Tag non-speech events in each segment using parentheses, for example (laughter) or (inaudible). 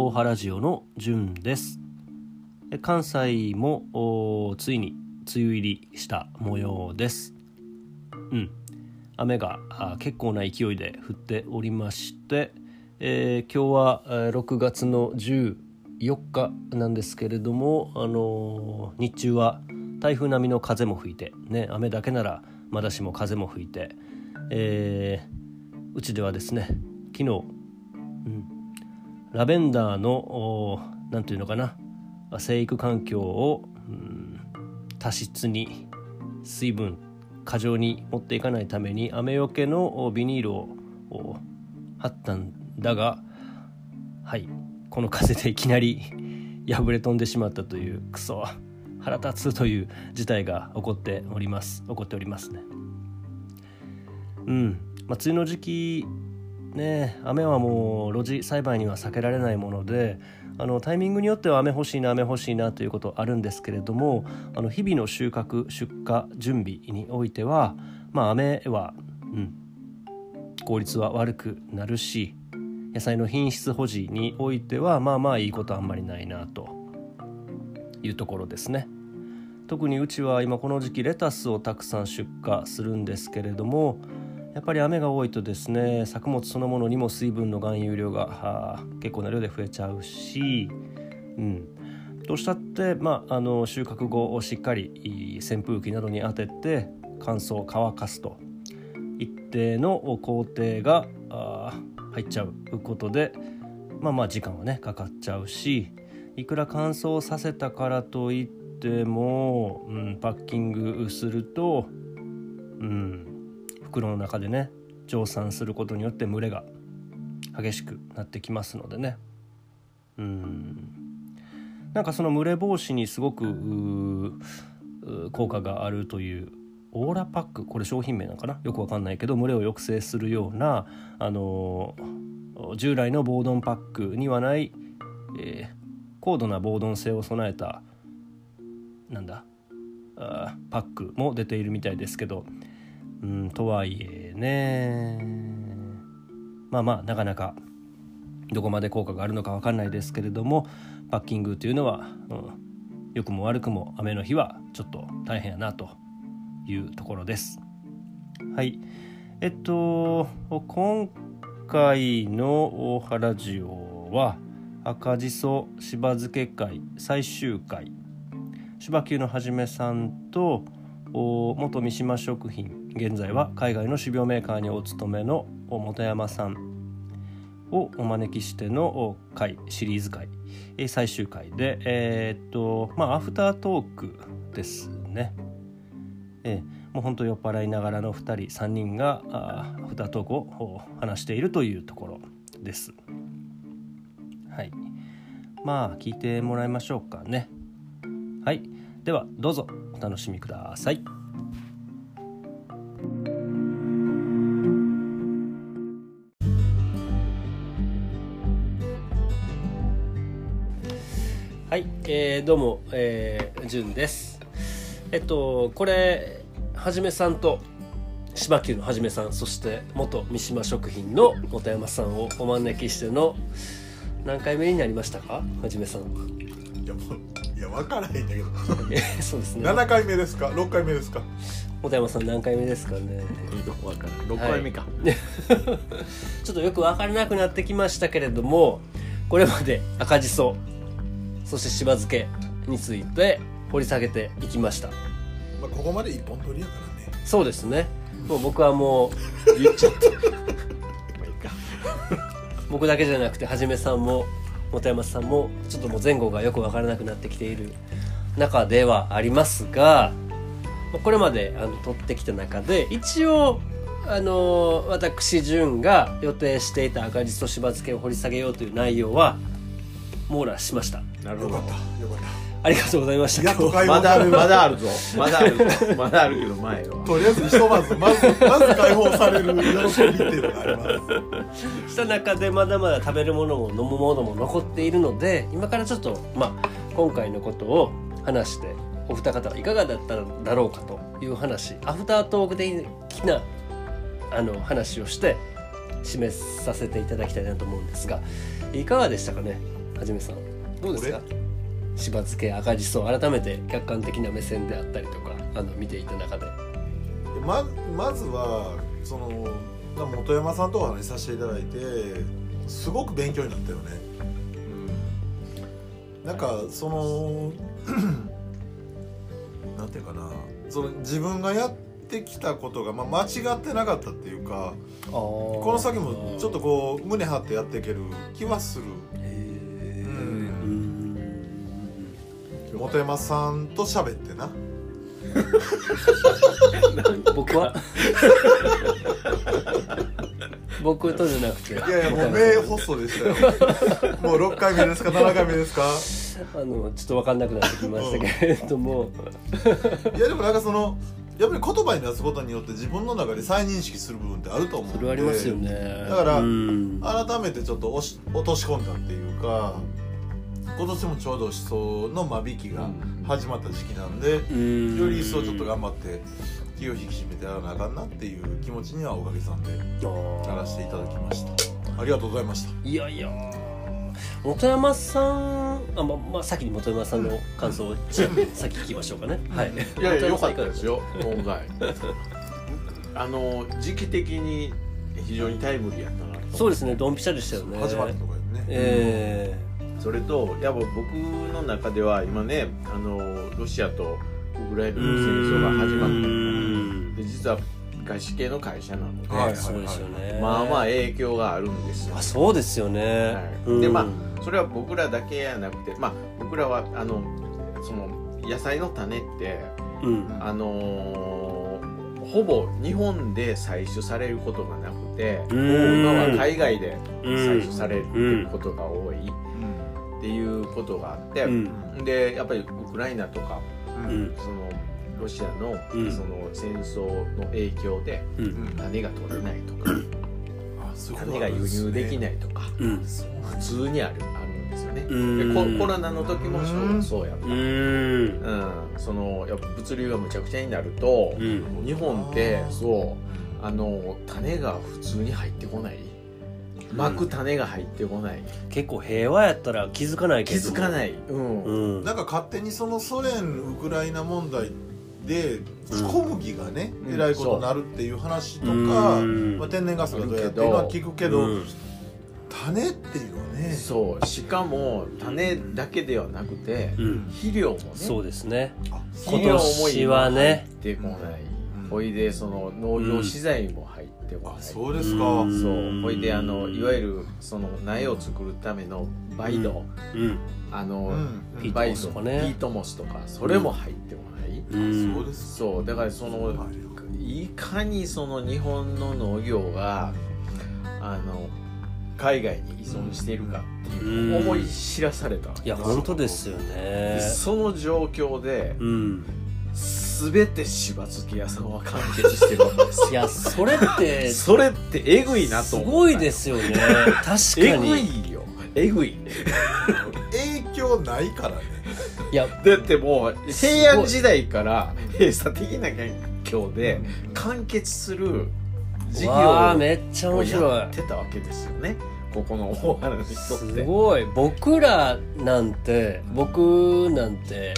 大原ジオのじゅんです。関西もついに梅雨入りした模様です。うん。雨が結構な勢いで降っておりまして、えー、今日は6月の14日なんですけれども、あのー、日中は台風並みの風も吹いて、ね、雨だけならまだしも風も吹いて、えー、うちではですね昨日、うん、ラベンダーの何て言うのかな生育環境を、うん、多湿に水分過剰に持っていかないために雨よけのビニールを貼ったんだがはいこの風でいきなり破れ飛んでしまったというクソ腹立つという事態が起こっております起こっておりますね。うんまあ梅雨の時期ね雨はもう露地栽培には避けられないものであのタイミングによっては雨欲しいな雨欲しいなということあるんですけれどもあの日々の収穫出荷準備においては、まあ、雨は、うん、効率は悪くなるし野菜の品質保持においてはまあまあいいことあんまりないなというところですね。特にうちは今この時期レタスをたくさん出荷するんですけれどもやっぱり雨が多いとですね作物そのものにも水分の含有量が結構な量で増えちゃうし、うん、どうしたって、まあ、あの収穫後をしっかり扇風機などに当てて乾燥乾かすと一定の工程が入っちゃうことでまあまあ時間はねかかっちゃうしいくら乾燥させたからといっても、うん、パッキングすると、うん、袋の中でね蒸散することによって蒸れが激しくなってきますのでね。うん。なんかその蒸れ防止にすごく効果があるというオーラパックこれ商品名なのかな？よくわかんないけど蒸れを抑制するようなあの従来の防丼パックにはない、えー、高度な防丼性を備えたなんだあパックも出ているみたいですけどうんとはいえねまあまあなかなかどこまで効果があるのか分かんないですけれどもパッキングというのは、うん、良くも悪くも雨の日はちょっと大変やなというところです。はいえっと今回の大原ジオは赤じそしば漬け会最終回芝球のはじめさんと元三島食品現在は海外の種苗メーカーにお勤めの本山さんをお招きしての回シリーズ回最終回でえー、っとまあアフタートークですね。えー、もう本当酔っ払いながらの2人3人があアフタートークを話しているというところです。はい。まあ聞いてもらいましょうかね。はい。ではどうぞ。お楽しみください。はい、えー、どうも、えー、じゅんです。えっと、これ、はじめさんと、芝球のはじめさん、そして元三島食品の本山さんをお招きしての、何回目になりましたか？はじめさんは。いや、いや分からへんだけど。(laughs) そうですね。7回目ですか？6回目ですか？本山さん何回目ですかね。分からん。6回目か、はい、ちょっとよく分からなくなってきましたけれどもこれまで赤じそそしてしば漬けについて掘り下げていきました、まあ、ここまで一本取りやからね。そうですね。もう僕はもう言っちゃった。僕だけじゃなくてはじめさんも本山さんもちょっともう前後がよく分からなくなってきている中ではありますがこれまであの撮ってきた中で一応あの私潤が予定していた赤じそしば漬けを掘り下げようという内容は網羅しました。なるほど。よかった。よかったありがとうございました。まだある、まだあるぞ。まだあるぞ。まだあるけど前は。とりあえずひとまず、まず、まず解放される喜びっていうのがあります。した中でまだまだ食べるものも飲むものも残っているので、今からちょっと、まあ、今回のことを話して、お二方はいかがだっただろうかという話、アフタートーク的なあの話をして締めさせていただきたいなと思うんですがいかがでしたかねはじめさんどうですか？しば漬け赤じそ改めて客観的な目線であったりとかあの見ていた中で。ままずはその本山さんとお話しさせていただいてすごく勉強になったよね。なんかその (clears throat) なんていうかな。その自分がやってきたことが、まあ、間違ってなかったっていうかここの先もちょっとこう胸張ってやっていける気はする本山さんと喋ってな。(laughs) 僕は？(laughs) 僕とじゃなくて。いやいやもう目細でしたよ。もう6回目ですか？7回目ですか？あのちょっと分かんなくなってきましたけれども、いやでもなんかそのやっぱり言葉に出すことによって自分の中で再認識する部分ってあると思うんで。それはありますよね。だからうん。改めてちょっと落とし込んだっていうか今年もちょうど思想の間引きが始まった時期なんで、うん。より一層ちょっと頑張って気を引き締めてやらなあかんなっていう気持ちにはおかげさんでやらせていただきました。ありがとうございました。いやいや本山さんあままあ先に本山さんの感想をじゃあ先聞きましょうかね。はい。いやいや良かったですよ今回。(laughs) あの時期的に非常にタイムリーやったなと。そうですねドンピシャでしたよね。始まったとこやね、えそれとやっぱ僕の中では今ねあのロシアとウクライナの戦争が始まったうんで実は外資系の会社なので、はいそうですよね。まあまあ影響があるんですよ。あそうですよね、はい。うん。でまあそれは僕らだけやなくてまあ僕らはあのその野菜の種ってうん。あのーほぼ日本で採取されることがなくてうん。今は海外でうん採取されることが多いっていうことがあって、うん。でやっぱりウクライナとかそのロシアのうん。その戦争の影響で種が取れないとか種が輸入できいないとかうん。普通にあるあるんですよね。うん。でココロナの時もそうやった。うん。うん、そのやっぱ物流がむちゃくちゃになると、うん。日本ってそうあの種が普通に入ってこない巻く種が入ってこない、結構平和やったら気づかない気けど。づかない、うん。うん。なんか勝手にそのソ連ウクライナ問題で小麦がね、うん。えらいことになるっていう話とか、う。ん。まあ、天然ガスがどうやっていうのは聞くけど、うん種っていうのはね。そう。しかも種だけではなくて、うん。肥料もね。そうですね。あ肥料も今年はね入ってこない、うんほいでその農業資材も入ってこない、あそうですか、う。ん。そうほいであのいわゆるその苗を作るためのバイド、うん。あの、うん。ピートバイドモスとかね。ピートモスとかそれも入ってこない、うん。そうですそう。だからそのいかにその日本の農業があの海外に依存しているかっていうのを思い知らされたわけいや本当ですよね。その状況でうん全てしば漬け屋さんは完結してるわけですよ。いやそれって (laughs) それってえぐいなとす思ったごいですよね。確えかぐにいよ。えぐい。影響ないからね。いやだってもう平安時代から閉鎖的な環境で完結する事業わあめっちゃ面を白い。やってたわけですよね。ここの大原の人すって。ごい。僕らなんて僕なんて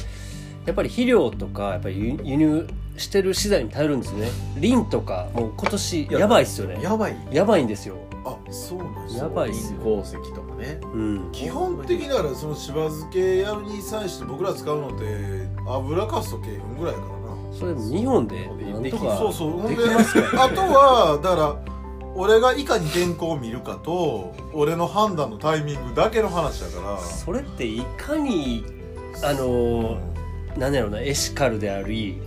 やっぱり肥料とかやっぱり輸輸入してる資材に頼るんですね。リンとかもう今年やばいっすよね。やばい。やばいんですよ。あそうなんですやばいっすよ。鉱石とかね。うん。基本的にだからそのしば漬けやるに際して僕ら使うのって油かすと鶏粉ぐらいからな。それ日本でなんとかそうそう。でできますかあとはだから俺がいかに天候を見るかと俺の判断のタイミングだけの話だから。それっていかにあの何やろうなエシカルであり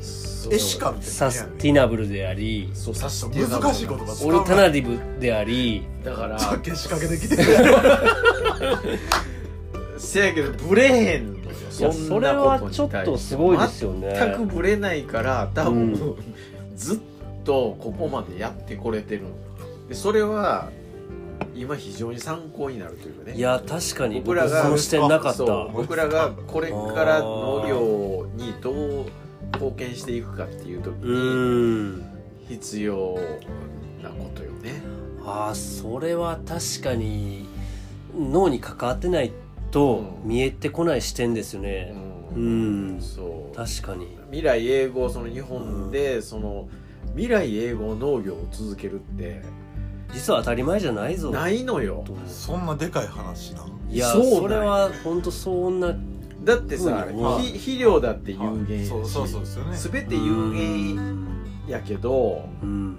エシカルってサスティナブルでありそうサスティナブル。難しい言葉使オうな。ルタナティブでありだからさっき仕掛けてきて。る (laughs) せやけどブレへんのよ。いやそれはちょっとすごいですよね。全くブレないから多分、うん。ずっとここまでやってこれてる。でそれは今非常に参考になるというかね。いや確かに僕らがその視点なかった。僕らがこれから農業にどう貢献していくかっていう時うにん。必要なことよね。ああそれは確かに脳に関わってないとうん。見えてこない視点ですよね、うん。そう。確かに。未来永劫その日本でその未来永劫農業を続けるって実は当たり前じゃないぞ。ないのよ。とそんなでかい話なんいやそそれは本当そんなだってさうんまあひ肥料だって有限そうそうそうですよね。全て有限やけどうん。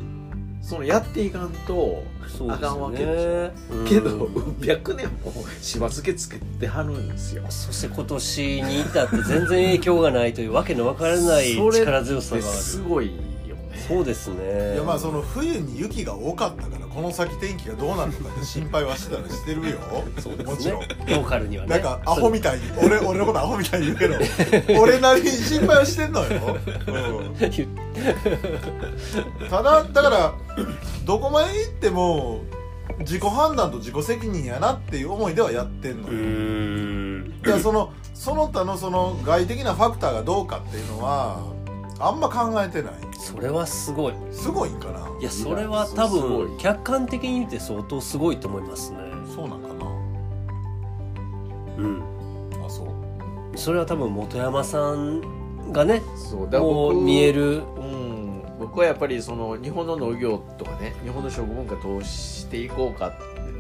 そのやっていかんとあかんわけでしうん。けど百年もしば漬けつけてはるんですよ。そして今年に至って全然影響がないというわけのわからない力強さがある。すごいそうですね。いやまあその冬に雪が多かったからこの先天気がどうなるのかって (laughs) 心配はしてたらしてるよ。そうですもちろん。ねローカルにはね。なんかアホみたいに俺俺のことアホみたいに言うけど (laughs) 俺なりに心配はしてんのよ、うん、ただだからどこまで行っても自己判断と自己責任やなっていう思いではやってんのうよ、いやそのその他のその外的なファクターがどうかっていうのはあんま考えてない。それはすごい。すごいんかな？いやそれは多分客観的に見て相当すごいと思いますね。そうなんかうん。なあそう。それは多分本山さんがねそう。だもう僕見える。うん。僕はやっぱりその日本の農業とかね日本の食文化どうしていこうか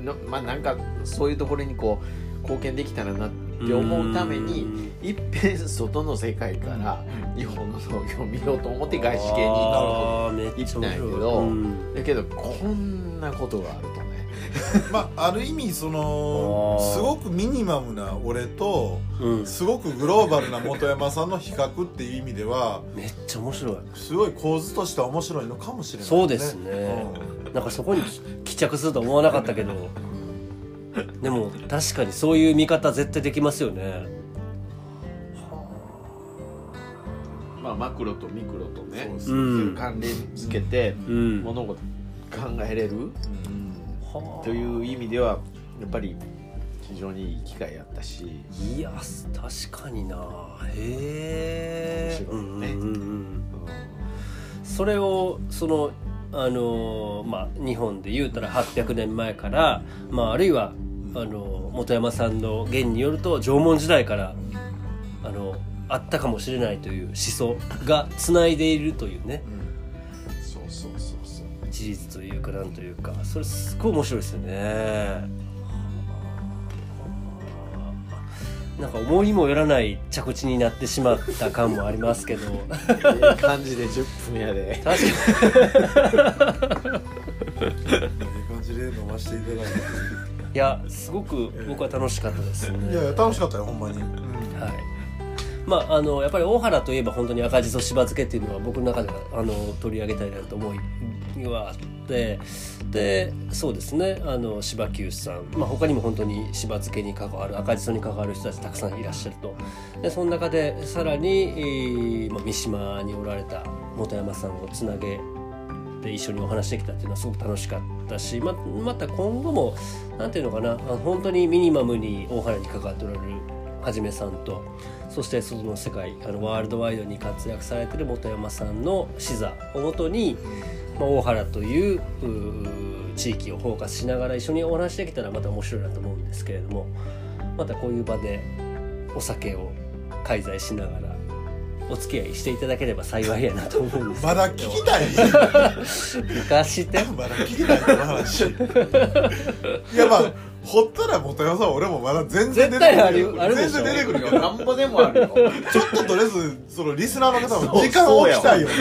のまあなんかそういうところにこう貢献できたらなって思うためにいっぺん外の世界から日本の農業を見ようと思って外資系に行ったんやけどうん。だけどこんなことがあるとね。(laughs) まあある意味そのすごくミニマムな俺とうん。すごくグローバルな本山さんの比較っていう意味ではめっちゃ面白い。すごい構図としては面白いのかもしれない、そうですね。なんかそこに帰着するとは思わなかったけどでも確かにそういう見方絶対できますよね。まあマクロとミクロとねそうそううん関連づけてうん。物事考えれるという意味ではやっぱり非常にいい機会やったし。いや確かにな。へえ。面白いよね。うんうんうん。それをそのあのまあ日本で言うたら800年前から、まあ、あるいはあの本山さんの言によると縄文時代からあのあったかもしれないという思想がつないでいるというね。そうそうそうそう事実というかなんというか。それすごい面白いですよね。なんか思いもよらない着地になってしまった感もありますけど。ええ感じで10分やで。確かに。いい感じで飲ませていただいていやすごく僕は楽しかったです。ねいやいや楽しかったよほんまに、うん。はい。まああのやっぱり大原といえば本当に赤じそしば漬けっていうのは僕の中ではあの取り上げたいなと思いはあって。でそうですね。あの柴久さん、まあ、他にも本当にしば漬けに関わる赤じそに関わる人たちたくさんいらっしゃると。でその中でさらに、えーまあ、三島におられた本山さんをつなげで一緒にお話できたっていうのはすごく楽しかったしままた今後もなんていうのかな本当にミニマムに大原に関わっておられるはじめさんとそしてその世界あのワールドワイドに活躍されてる本山さんの視座をもとに、まあ、大原という地域をフォーカスしながら一緒にお話できたらまた面白いなと思うんですけれどもまたこういう場でお酒を介在しながらお付き合いしていただければ幸いやなと思うんですけどまだ聞きたい。昔って？まだ聞きたいこの話。いやまあほったら元山さん俺もまだ全然出てくる絶対あるあるでしょ。全然出てくるけどなんぼでもあるよ。ちょっととりあえずそのリスナーの方も時間を置きたいよね。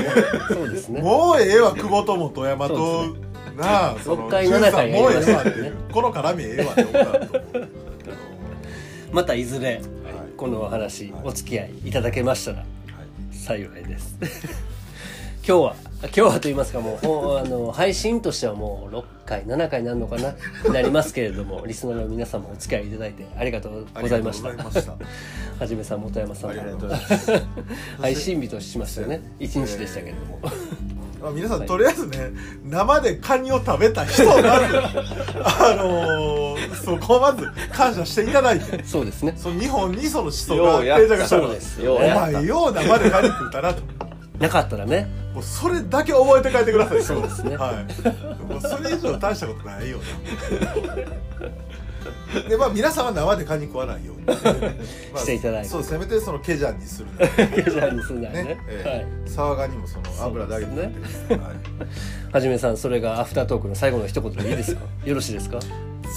そうですね。もうええわ久保と元山とそうなあそ6回7回やりもうええわっていうこの絡みええわって思った。とまたいずれはい。このお話はい。お付き合いいただけましたら。はい幸いです。今日は今日はと言いますかもうあの配信としてはもう6回7回になるのかな？なりますけれども (laughs) リスナーの皆様お付き合いいただいてありがとうございました。はじめさん本山さんありがとうもございます。(laughs) 配信日としましてはね。1日でしたけれどもまあ、皆さん、とりあえずね生でカニを食べた人をまずあのーそこをまず感謝していただいて。そうですね。その日本にその思想があってからお前よう生でカニ食うたなと。なかったらね。もうそれだけ覚えて帰ってください。そうですね。はい。もうそれ以上大したことないよな (laughs) でまあ皆さんは生でカニ食わないように、(laughs) まあしていただいて。そうせめてそのケジャンにするケジャーにすんなね。いね。ええサワガニもその油ださいはいはじめさんそれがアフタートークの最後の一言でいいですか？(laughs) よろしいですか？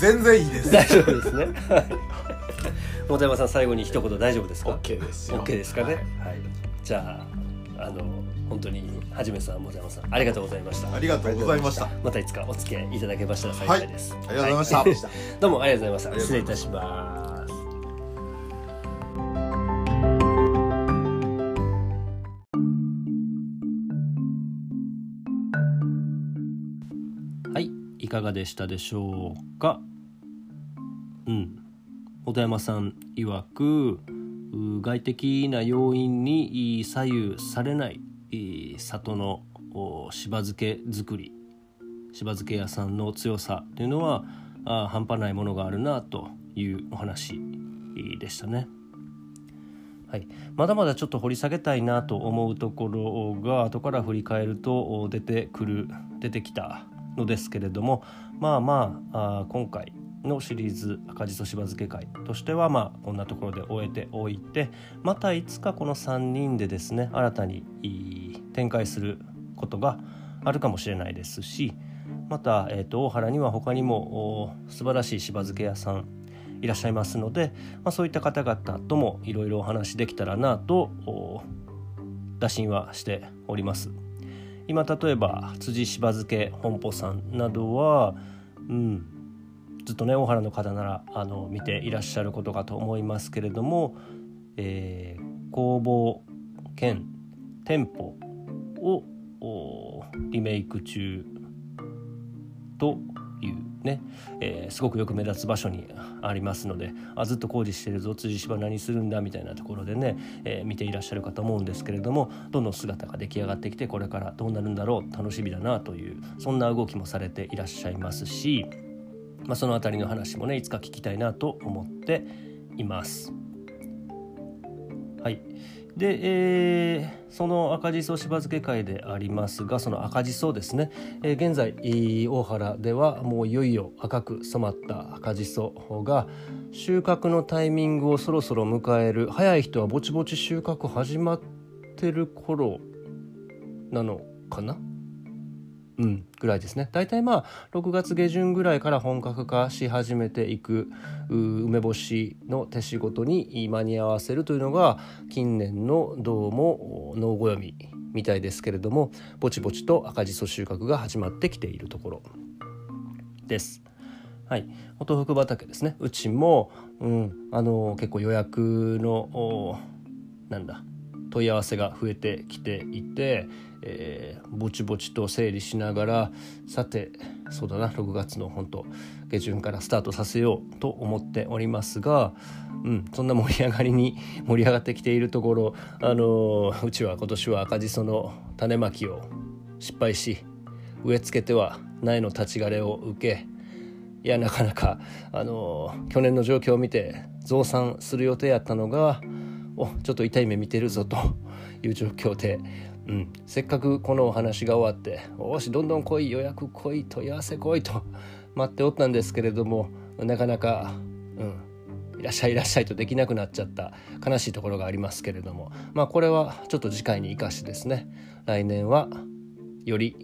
全然いいです。大丈夫ですね。はい。本山さん最後に一言大丈夫ですか？OK ですよ。OK ですかね？はい。はい。じゃああの本当にはじめさん本山さんありがとうございました。ありがとうございました。またいつかお付き合いいただけましたら幸いです、ありがとうございました、は (laughs) どうもありがとうございました。失礼いたします。はいいかがでしたでしょうか？うん。小田山さん曰くう外的な要因に左右されないい里のおしば漬け作りしば漬け屋さんの強さというのはあ半端ないものがあるなというお話でしたね。はい、まだまだちょっと掘り下げたいなと思うところが後から振り返ると出てくる出てきたのですけれどもまあまああ今回のシリーズ赤じそしば漬け会としてはまあこんなところで終えておいてまたいつかこの3人でですね新たに展開することがあるかもしれないですしまた、えー、と大原には他にもお素晴らしいしば漬け屋さんいらっしゃいますので、まあ、そういった方々ともいろいろお話できたらなと打診はしております。今例えば辻しば漬け本舗さんなどは、うん、ずっとね大原の方ならあの見ていらっしゃることかと思いますけれども、えー工房兼店舗をリメイク中というね、えーすごくよく目立つ場所にありますのであずっと工事してるぞ辻芝何するんだみたいなところでね、えー見ていらっしゃるかと思うんですけれどもどんどん姿が出来上がってきてこれからどうなるんだろう楽しみだなというそんな動きもされていらっしゃいますし、まあ、その辺りの話もねいつか聞きたいなと思っています。はい。で、えーその赤じそしば漬け会でありますがその赤じそですね、えー現在大原ではもういよいよ赤く染まった赤じそが収穫のタイミングをそろそろ迎える。早い人はぼちぼち収穫始まってる頃なのかな？うん、ぐらいですね。大体まあ6月下旬ぐらいから本格化し始めていく梅干しの手仕事に間に合わせるというのが近年のどうも農暦みみたいですけれどもぼちぼちと赤じそ収穫が始まってきているところです。はい、お豆腐畑ですね。うちも、うん、あの結構予約のなんだ問い合わせが増えてきていて、えーぼちぼちと整理しながらさてそうだな6月の本当下旬からスタートさせようと思っておりますが、うん、そんな盛り上がりに (laughs) 盛り上がってきているところ、あのーうちは今年は赤じその種まきを失敗し植え付けては苗の立ち枯れを受けいやなかなか、あのー去年の状況を見て増産する予定やったのがおちょっと痛い目見てるぞという状況で、うん、せっかくこのお話が終わって「おしどんどん来い予約来い問い合わせ来い」と待っておったんですけれどもなかなか、うん、いらっしゃいいらっしゃいとできなくなっちゃった悲しいところがありますけれども。まあこれはちょっと次回に生かしてですね来年はより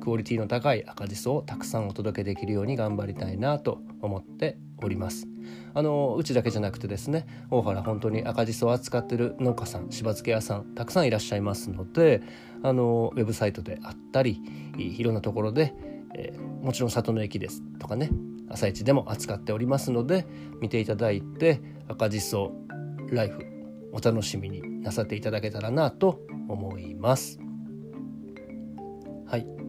クオリティの高い赤じそをたくさんお届けできるように頑張りたいなと思っております。あのうちだけじゃなくてですね大原本当に赤じそを扱ってる農家さんしば漬け屋さんたくさんいらっしゃいますのであのウェブサイトであったりいろんなところで、えーもちろん里の駅ですとかね朝市でも扱っておりますので見ていただいて赤じそライフお楽しみになさっていただけたらなと思います。はい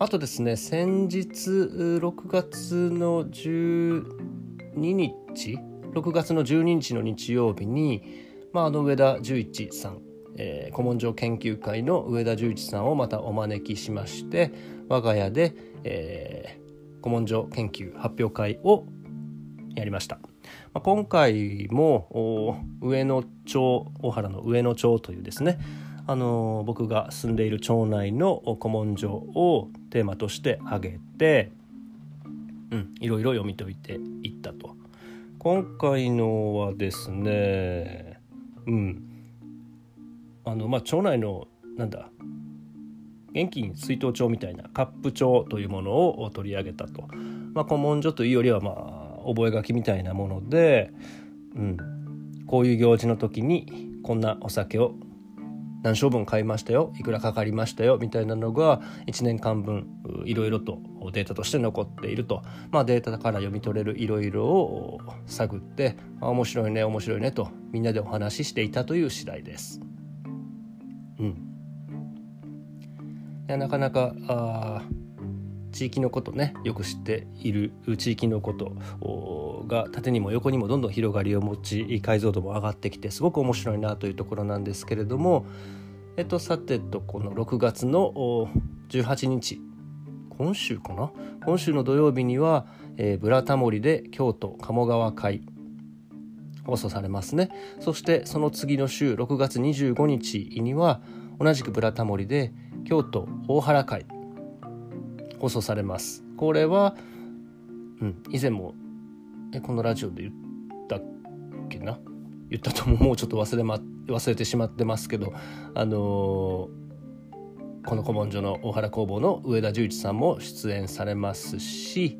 あとですね先日6月の12日6月の12日の日曜日に、まあ、あの上田十一さん、えー古文書研究会の上田十一さんをまたお招きしまして我が家で、えー古文書研究発表会をやりました。まあ、今回も上野町大原の上野町というですねあの僕が住んでいる町内の古文書をテーマとして挙げて、うん、いろいろ読み解いていったと。今回のはですねうん。あのまあ町内のなんだ現金出納帳みたいなカップ帳というものを取り上げたと、まあ、古文書というよりはまあ覚書みたいなもので、うん、こういう行事の時にこんなお酒を何升分買いましたよ？いくらかかりましたよ？みたいなのが1年間分いろいろとデータとして残っていると、まあ、データから読み取れるいろいろを探って面白いね面白いねとみんなでお話ししていたという次第です。うん、いやなかなかあ地域のことねよく知っている地域のことが縦にも横にもどんどん広がりを持ち解像度も上がってきてすごく面白いなというところなんですけれどもえっとさてとこの6月の18日今週かな？今週の土曜日には「えー、ブラタモリ」で京都鴨川会放送されますね。そしてその次の週6月25日には同じく「ブラタモリ」で京都大原会放送されます。これは、うん、以前もえこのラジオで言ったっけな？言ったとももうちょっと忘れ,、ま、忘れてしまってますけどあのー、この古文書の大原工房の上田十一さんも出演されますし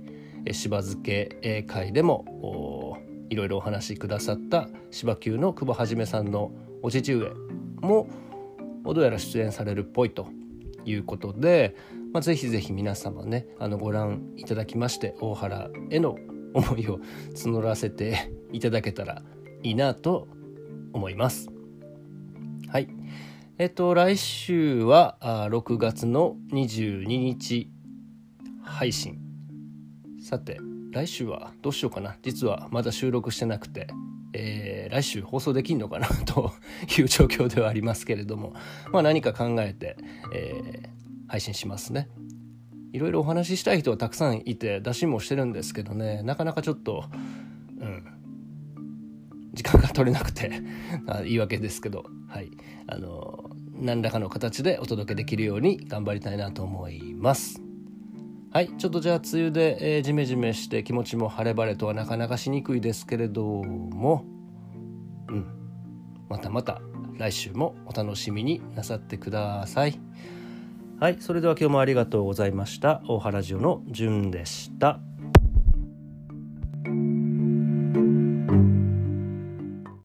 しば漬け会でもいろいろお話しくださった芝球の久保はじめさんのお父上もどうやら出演されるっぽいということで、まあ、ぜひぜひ皆様ねあのご覧いただきまして大原への思いを募らせていただけたらいいなと思います。はい。えっと、来週は6月の22日配信。さて、来週はどうしようかな。実はまだ収録してなくて、えー、来週放送できんのかなという状況ではありますけれども、まあ何か考えて、えー、配信しますね。いろいろお話ししたい人はたくさんいて打診もしてるんですけどねなかなかちょっとうん時間が取れなくて (laughs) 言い訳ですけどはい。あの何らかの形でお届けできるように頑張りたいなと思います。はい。ちょっとじゃあ梅雨で、えー、ジメジメして気持ちも晴れ晴れとはなかなかしにくいですけれどもうん。またまた来週もお楽しみになさってください。はい、それでは今日もありがとうございました。大原ジオのじゅんでした。